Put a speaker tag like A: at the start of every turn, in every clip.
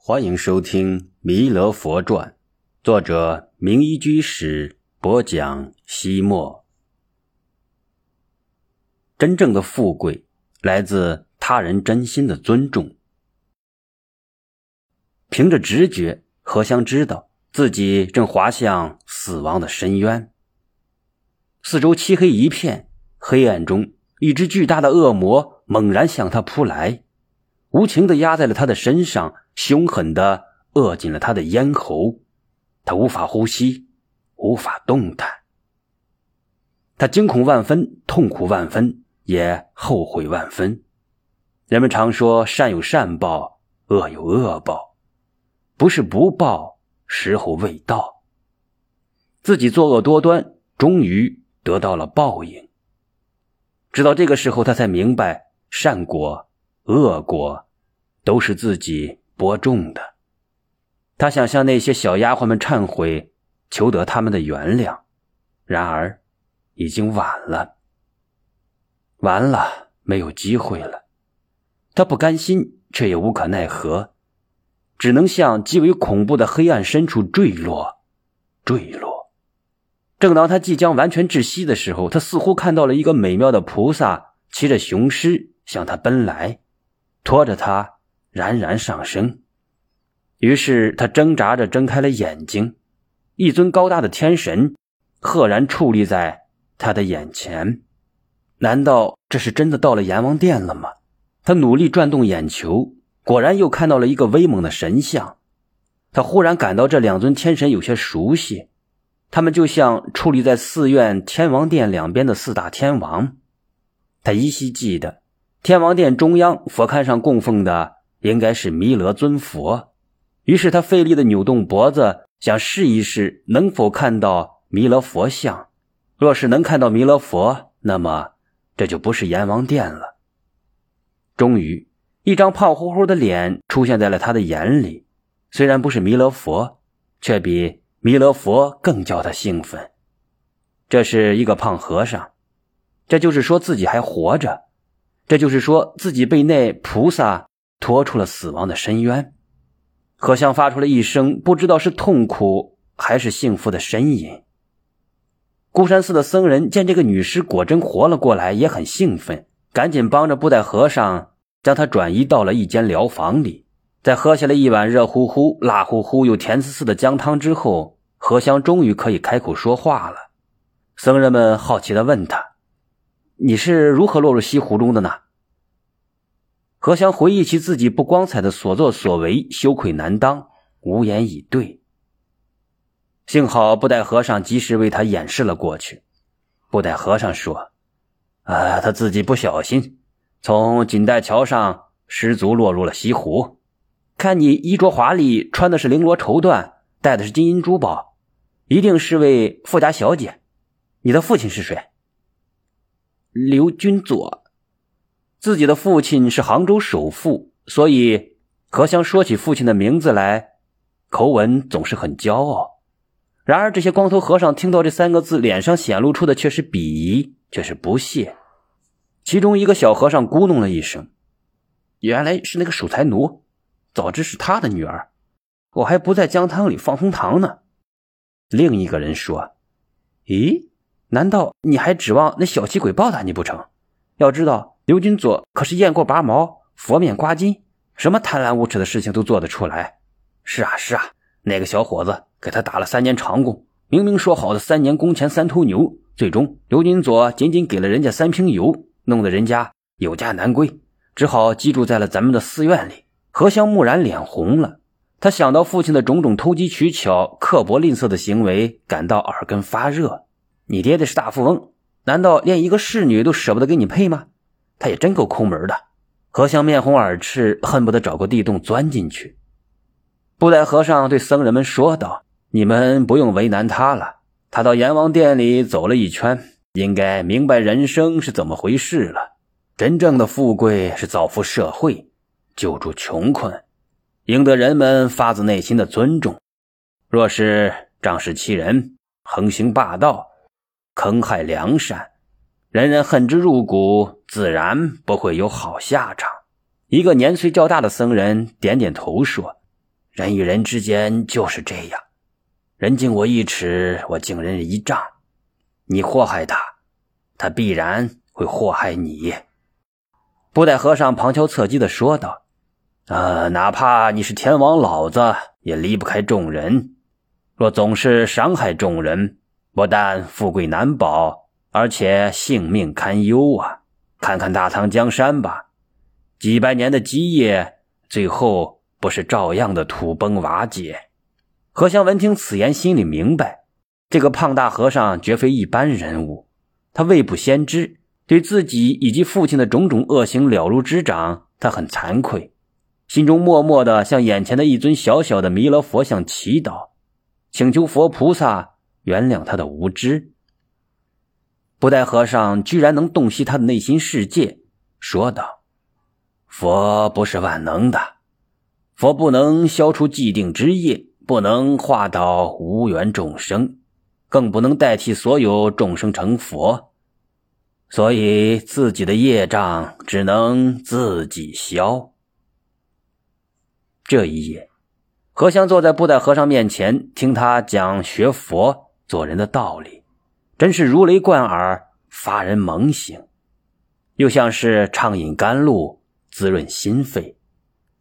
A: 欢迎收听《弥勒佛传》，作者明一居士播讲。西莫，真正的富贵来自他人真心的尊重。凭着直觉，何香知道自己正滑向死亡的深渊。四周漆黑一片，黑暗中，一只巨大的恶魔猛然向他扑来。无情的压在了他的身上，凶狠的扼紧了他的咽喉，他无法呼吸，无法动弹。他惊恐万分，痛苦万分，也后悔万分。人们常说善有善报，恶有恶报，不是不报，时候未到。自己作恶多端，终于得到了报应。直到这个时候，他才明白善果。恶果都是自己播种的。他想向那些小丫鬟们忏悔，求得他们的原谅，然而已经晚了。完了，没有机会了。他不甘心，却也无可奈何，只能向极为恐怖的黑暗深处坠落，坠落。正当他即将完全窒息的时候，他似乎看到了一个美妙的菩萨骑着雄狮向他奔来。拖着他冉冉上升，于是他挣扎着睁开了眼睛，一尊高大的天神赫然矗立在他的眼前。难道这是真的到了阎王殿了吗？他努力转动眼球，果然又看到了一个威猛的神像。他忽然感到这两尊天神有些熟悉，他们就像矗立在寺院天王殿两边的四大天王。他依稀记得。天王殿中央佛龛上供奉的应该是弥勒尊佛，于是他费力的扭动脖子，想试一试能否看到弥勒佛像。若是能看到弥勒佛，那么这就不是阎王殿了。终于，一张胖乎乎的脸出现在了他的眼里，虽然不是弥勒佛，却比弥勒佛更叫他兴奋。这是一个胖和尚，这就是说自己还活着。这就是说自己被那菩萨拖出了死亡的深渊，何香发出了一声不知道是痛苦还是幸福的呻吟。孤山寺的僧人见这个女尸果真活了过来，也很兴奋，赶紧帮着布袋和尚将她转移到了一间疗房里。在喝下了一碗热乎乎、辣乎乎又甜丝丝的姜汤之后，何香终于可以开口说话了。僧人们好奇地问他。你是如何落入西湖中的呢？何香回忆起自己不光彩的所作所为，羞愧难当，无言以对。幸好布袋和尚及时为他掩饰了过去。布袋和尚说：“啊，他自己不小心，从锦带桥上失足落入了西湖。看你衣着华丽，穿的是绫罗绸缎，戴的是金银珠宝，一定是位富家小姐。你的父亲是谁？”刘君佐，自己的父亲是杭州首富，所以何香说起父亲的名字来，口吻总是很骄傲。然而，这些光头和尚听到这三个字，脸上显露出的却是鄙夷，却是不屑。其中一个小和尚咕哝了一声：“原来是那个守财奴，早知是他的女儿，我还不在姜汤里放红糖呢。”另一个人说：“咦？”难道你还指望那小气鬼报答你不成？要知道，刘军佐可是雁过拔毛、佛面刮金，什么贪婪无耻的事情都做得出来。是啊，是啊，那个小伙子给他打了三年长工，明明说好的三年工钱三头牛，最终刘军佐仅仅给了人家三瓶油，弄得人家有家难归，只好寄住在了咱们的寺院里。何香木然脸红了，他想到父亲的种种投机取巧、刻薄吝啬的行为，感到耳根发热。你爹爹是大富翁，难道连一个侍女都舍不得给你配吗？他也真够抠门的。何香面红耳赤，恨不得找个地洞钻进去。布袋和尚对僧人们说道：“你们不用为难他了，他到阎王殿里走了一圈，应该明白人生是怎么回事了。真正的富贵是造福社会，救助穷困，赢得人们发自内心的尊重。若是仗势欺人，横行霸道。”坑害良善，人人恨之入骨，自然不会有好下场。一个年岁较大的僧人点点头说：“人与人之间就是这样，人敬我一尺，我敬人一丈。你祸害他，他必然会祸害你。”布袋和尚旁敲侧击的说道：“啊，哪怕你是天王老子，也离不开众人。若总是伤害众人，不但富贵难保，而且性命堪忧啊！看看大唐江山吧，几百年的基业，最后不是照样的土崩瓦解？”何香闻听此言，心里明白，这个胖大和尚绝非一般人物，他未卜先知。对自己以及父亲的种种恶行了如指掌，他很惭愧，心中默默的向眼前的一尊小小的弥勒佛像祈祷，请求佛菩萨原谅他的无知。布袋和尚居然能洞悉他的内心世界，说道：“佛不是万能的，佛不能消除既定之业，不能化导无缘众生，更不能代替所有众生成佛。”所以自己的业障只能自己消。这一夜，何香坐在布袋和尚面前，听他讲学佛做人的道理，真是如雷贯耳，发人猛醒，又像是畅饮甘露，滋润心肺。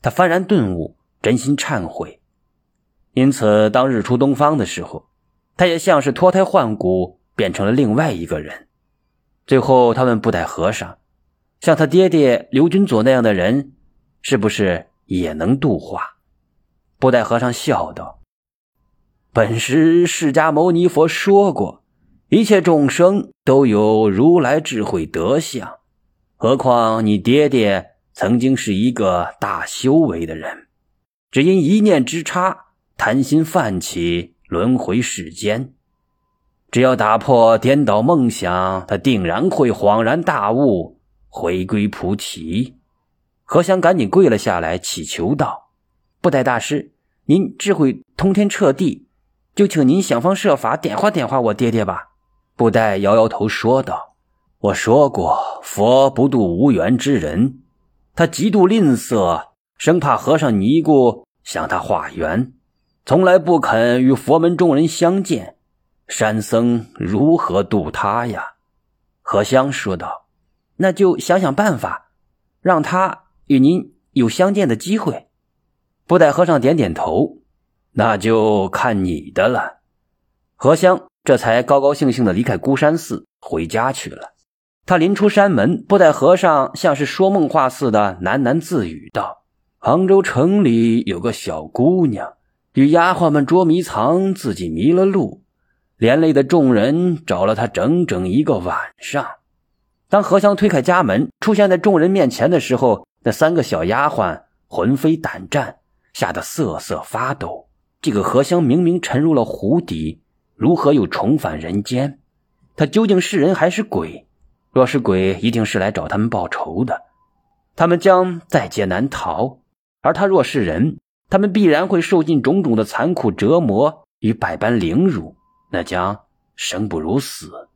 A: 他幡然顿悟，真心忏悔。因此，当日出东方的时候，他也像是脱胎换骨，变成了另外一个人。最后，他问布袋和尚：“像他爹爹刘君佐那样的人，是不是也能度化？”布袋和尚笑道：“本师释迦牟尼佛说过，一切众生都有如来智慧德相，何况你爹爹曾经是一个大修为的人，只因一念之差，贪心泛起，轮回世间。”只要打破颠倒梦想，他定然会恍然大悟，回归菩提。何香赶紧跪了下来，祈求道：“布袋大师，您智慧通天彻地，就请您想方设法点化点化我爹爹吧。”布袋摇摇头说道：“我说过，佛不渡无缘之人，他极度吝啬，生怕和尚尼姑向他化缘，从来不肯与佛门众人相见。”山僧如何渡他呀？何香说道：“那就想想办法，让他与您有相见的机会。”布袋和尚点点头：“那就看你的了。”何香这才高高兴兴的离开孤山寺，回家去了。他临出山门，不待和尚像是说梦话似的喃喃自语道：“杭州城里有个小姑娘，与丫鬟们捉迷藏，自己迷了路。”连累的众人找了他整整一个晚上。当何香推开家门，出现在众人面前的时候，那三个小丫鬟魂飞胆战，吓得瑟瑟发抖。这个何香明明沉入了湖底，如何又重返人间？他究竟是人还是鬼？若是鬼，一定是来找他们报仇的。他们将在劫难逃；而他若是人，他们必然会受尽种种的残酷折磨与百般凌辱。那将生不如死。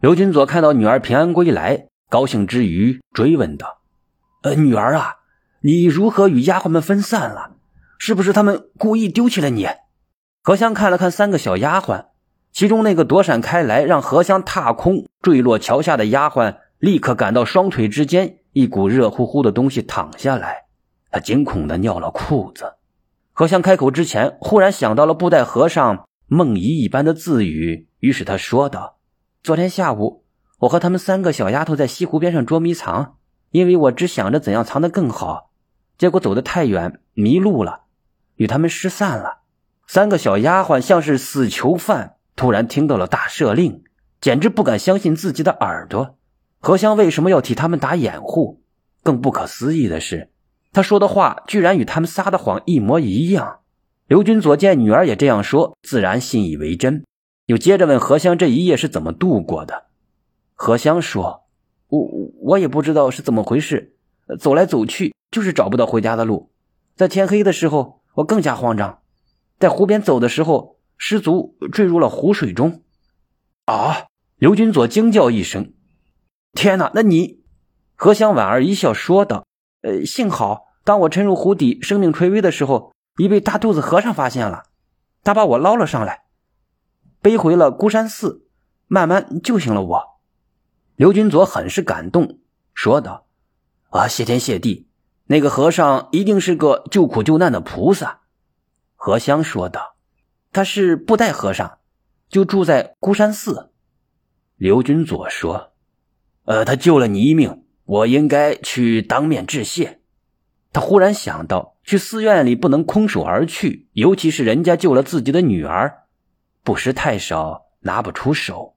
A: 刘君佐看到女儿平安归来，高兴之余追问道：“呃，女儿啊，你如何与丫鬟们分散了？是不是他们故意丢弃了你？”何香看了看三个小丫鬟，其中那个躲闪开来让何香踏空坠落桥下的丫鬟，立刻感到双腿之间一股热乎乎的东西淌下来，她惊恐的尿了裤子。何香开口之前，忽然想到了布袋和尚。梦遗一般的自语，于是他说道：“昨天下午，我和他们三个小丫头在西湖边上捉迷藏，因为我只想着怎样藏得更好，结果走得太远，迷路了，与他们失散了。三个小丫鬟像是死囚犯，突然听到了大赦令，简直不敢相信自己的耳朵。何香为什么要替他们打掩护？更不可思议的是，他说的话居然与他们撒的谎一模一样。”刘军佐见女儿也这样说，自然信以为真，又接着问何香这一夜是怎么度过的。何香说：“我我也不知道是怎么回事，走来走去就是找不到回家的路。在天黑的时候，我更加慌张，在湖边走的时候，失足坠入了湖水中。”啊！刘军佐惊叫一声：“天哪！那你……”何香婉儿一笑说道：“呃，幸好当我沉入湖底，生命垂危的时候。”已被大肚子和尚发现了，他把我捞了上来，背回了孤山寺，慢慢救醒了我。刘军佐很是感动，说道：“啊，谢天谢地，那个和尚一定是个救苦救难的菩萨。”何香说道：“他是布袋和尚，就住在孤山寺。”刘军佐说：“呃，他救了你一命，我应该去当面致谢。”他忽然想到，去寺院里不能空手而去，尤其是人家救了自己的女儿，布施太少，拿不出手。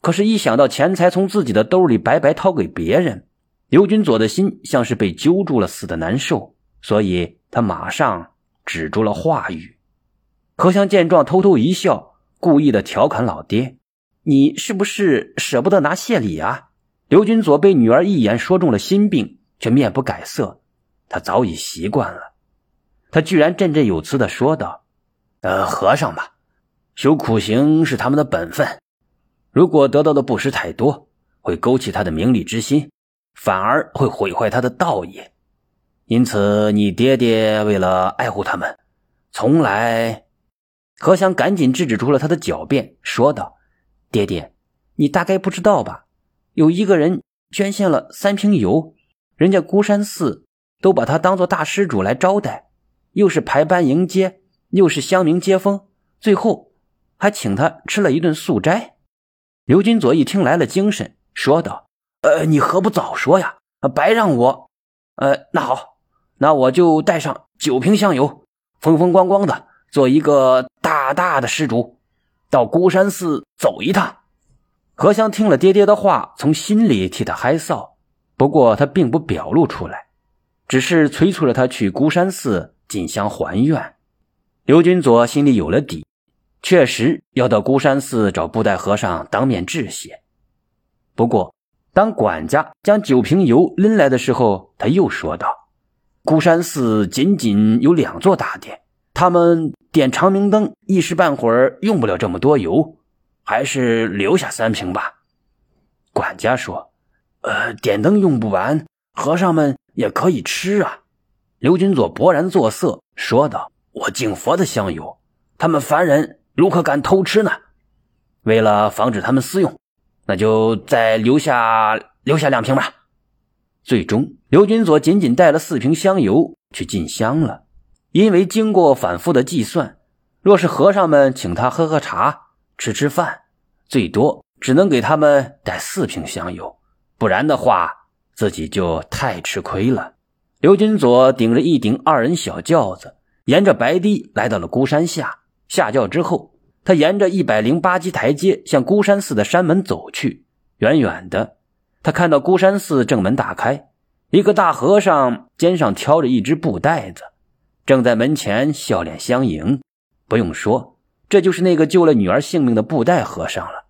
A: 可是，一想到钱财从自己的兜里白白掏给别人，刘军佐的心像是被揪住了似的难受，所以他马上止住了话语。何香见状，偷偷一笑，故意的调侃老爹：“你是不是舍不得拿谢礼啊？”刘君佐被女儿一眼说中了心病，却面不改色。他早已习惯了，他居然振振有词的说道：“呃，和尚吧，修苦行是他们的本分，如果得到的布施太多，会勾起他的名利之心，反而会毁坏他的道业。因此，你爹爹为了爱护他们，从来……”何香赶紧制止住了他的狡辩，说道：“爹爹，你大概不知道吧？有一个人捐献了三瓶油，人家孤山寺。”都把他当做大施主来招待，又是排班迎接，又是乡民接风，最后还请他吃了一顿素斋。刘金佐一听来了精神，说道：“呃，你何不早说呀？白让我……呃，那好，那我就带上九瓶香油，风风光光的做一个大大的施主，到孤山寺走一趟。”何香听了爹爹的话，从心里替他害臊，不过他并不表露出来。只是催促了他去孤山寺进香还愿。刘军佐心里有了底，确实要到孤山寺找布袋和尚当面致谢。不过，当管家将酒瓶油拎来的时候，他又说道：“孤山寺仅仅有两座大殿，他们点长明灯一时半会儿用不了这么多油，还是留下三瓶吧。”管家说：“呃，点灯用不完，和尚们。”也可以吃啊！刘君佐勃然作色，说道：“我敬佛的香油，他们凡人如何敢偷吃呢？为了防止他们私用，那就再留下留下两瓶吧。”最终，刘君佐仅仅带了四瓶香油去进香了。因为经过反复的计算，若是和尚们请他喝喝茶、吃吃饭，最多只能给他们带四瓶香油，不然的话。自己就太吃亏了。刘金佐顶着一顶二人小轿子，沿着白堤来到了孤山下。下轿之后，他沿着一百零八级台阶向孤山寺的山门走去。远远的，他看到孤山寺正门大开，一个大和尚肩上挑着一只布袋子，正在门前笑脸相迎。不用说，这就是那个救了女儿性命的布袋和尚了。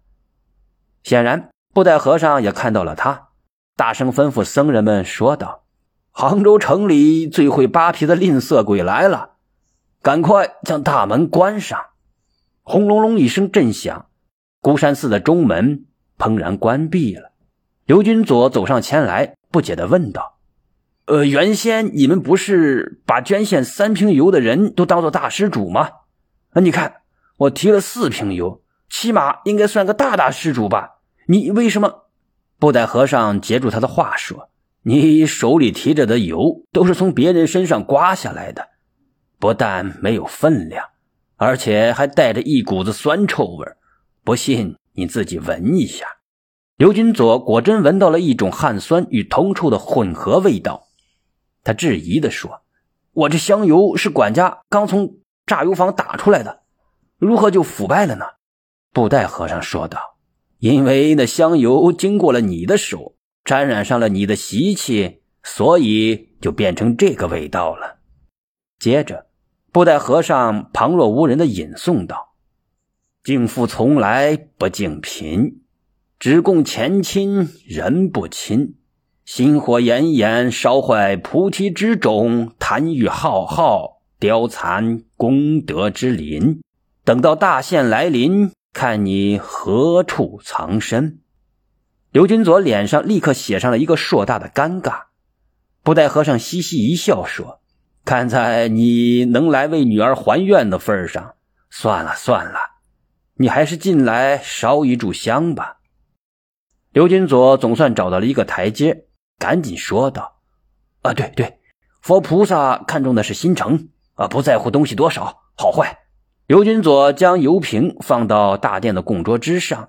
A: 显然，布袋和尚也看到了他。大声吩咐僧人们说道：“杭州城里最会扒皮的吝啬鬼来了，赶快将大门关上！”轰隆隆一声震响，孤山寺的中门砰然关闭了。刘君佐走上前来，不解地问道：“呃，原先你们不是把捐献三瓶油的人都当做大施主吗？啊，你看我提了四瓶油，起码应该算个大大施主吧？你为什么？”布袋和尚截住他的话说：“你手里提着的油都是从别人身上刮下来的，不但没有分量，而且还带着一股子酸臭味不信你自己闻一下。”刘军佐果真闻到了一种汗酸与铜臭的混合味道，他质疑地说：“我这香油是管家刚从榨油坊打出来的，如何就腐败了呢？”布袋和尚说道。因为那香油经过了你的手，沾染上了你的习气，所以就变成这个味道了。接着，布袋和尚旁若无人的吟诵道：“敬父从来不敬贫，只供前亲人不亲。心火炎炎烧坏菩提之种，贪欲浩浩凋残功德之林。等到大限来临。”看你何处藏身？刘君佐脸上立刻写上了一个硕大的尴尬。布袋和尚嘻嘻一笑说：“看在你能来为女儿还愿的份上，算了算了，你还是进来烧一炷香吧。刘金佐总算找到了一个台阶，赶紧说道：“啊，对对，佛菩萨看中的是心诚啊，不在乎东西多少好坏。”刘金佐将油瓶放到大殿的供桌之上，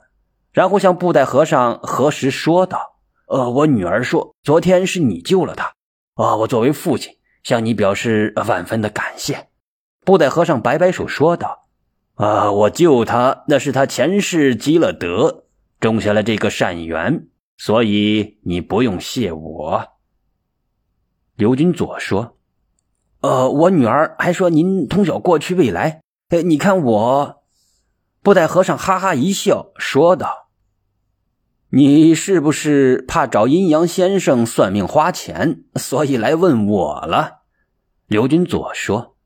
A: 然后向布袋和尚核实说道：“呃，我女儿说昨天是你救了她，啊，我作为父亲向你表示万分的感谢。”布袋和尚摆摆手说道：“啊，我救她那是她前世积了德。”种下了这个善缘，所以你不用谢我。刘金佐说：“呃，我女儿还说您通晓过去未来。哎，你看我。”布袋和尚哈哈一笑，说道：“你是不是怕找阴阳先生算命花钱，所以来问我了？”刘金佐说：“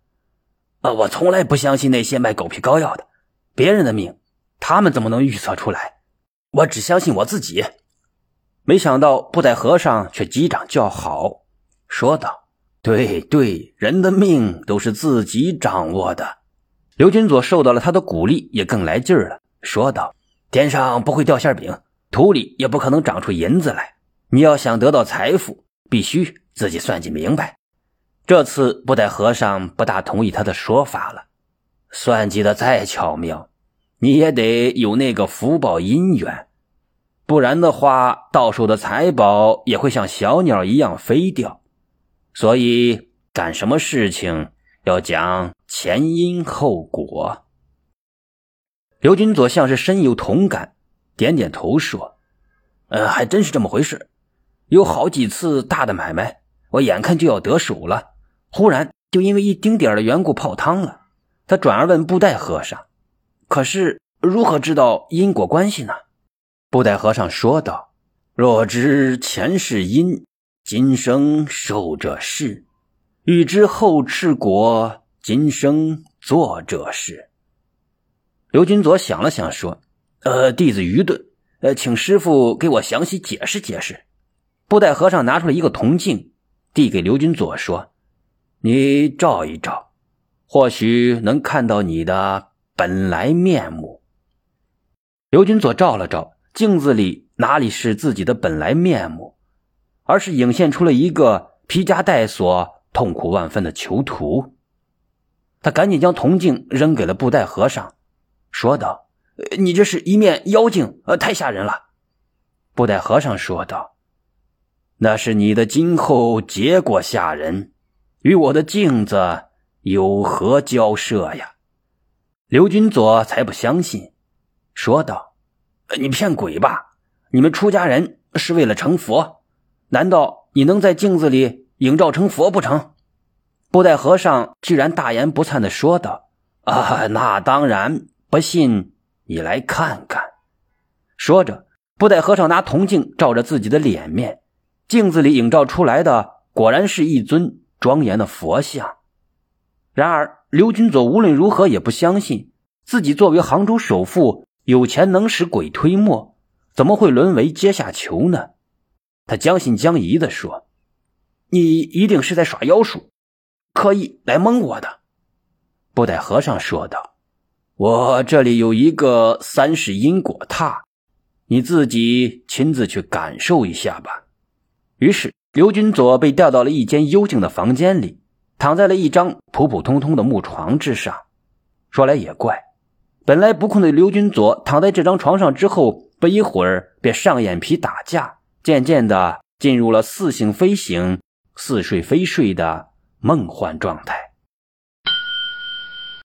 A: 呃，我从来不相信那些卖狗皮膏药的，别人的命，他们怎么能预测出来？”我只相信我自己，没想到布袋和尚却击掌叫好，说道：“对对，人的命都是自己掌握的。”刘金佐受到了他的鼓励，也更来劲儿了，说道：“天上不会掉馅饼，土里也不可能长出银子来。你要想得到财富，必须自己算计明白。”这次布袋和尚不大同意他的说法了，算计的再巧妙。你也得有那个福报姻缘，不然的话，到手的财宝也会像小鸟一样飞掉。所以干什么事情要讲前因后果。刘金佐像是深有同感，点点头说：“呃，还真是这么回事。有好几次大的买卖，我眼看就要得手了，忽然就因为一丁点的缘故泡汤了。”他转而问布袋和尚。可是如何知道因果关系呢？布袋和尚说道：“若知前世因，今生受者是；欲知后世果，今生做者是。”刘金佐想了想，说：“呃，弟子愚钝，呃，请师傅给我详细解释解释。”布袋和尚拿出了一个铜镜，递给刘金佐说：“你照一照，或许能看到你的。”本来面目，刘金佐照了照镜子里，哪里是自己的本来面目，而是映现出了一个披枷带锁、痛苦万分的囚徒。他赶紧将铜镜扔给了布袋和尚，说道：“你这是一面妖精，呃，太吓人了。”布袋和尚说道：“那是你的今后结果吓人，与我的镜子有何交涉呀？”刘军佐才不相信，说道：“你骗鬼吧！你们出家人是为了成佛，难道你能在镜子里影照成佛不成？”布袋和尚居然大言不惭的说道：“啊，那当然！不信你来看看。”说着，布袋和尚拿铜镜照着自己的脸面，镜子里映照出来的果然是一尊庄严的佛像。然而。刘军佐无论如何也不相信，自己作为杭州首富，有钱能使鬼推磨，怎么会沦为阶下囚呢？他将信将疑的说：“你一定是在耍妖术，刻意来蒙我的。”布袋和尚说道：“我这里有一个三世因果榻，你自己亲自去感受一下吧。”于是，刘军佐被调到了一间幽静的房间里。躺在了一张普普通通的木床之上，说来也怪，本来不困的刘军佐躺在这张床上之后，不一会儿便上眼皮打架，渐渐的进入了似醒非醒、似睡非睡的梦幻状态。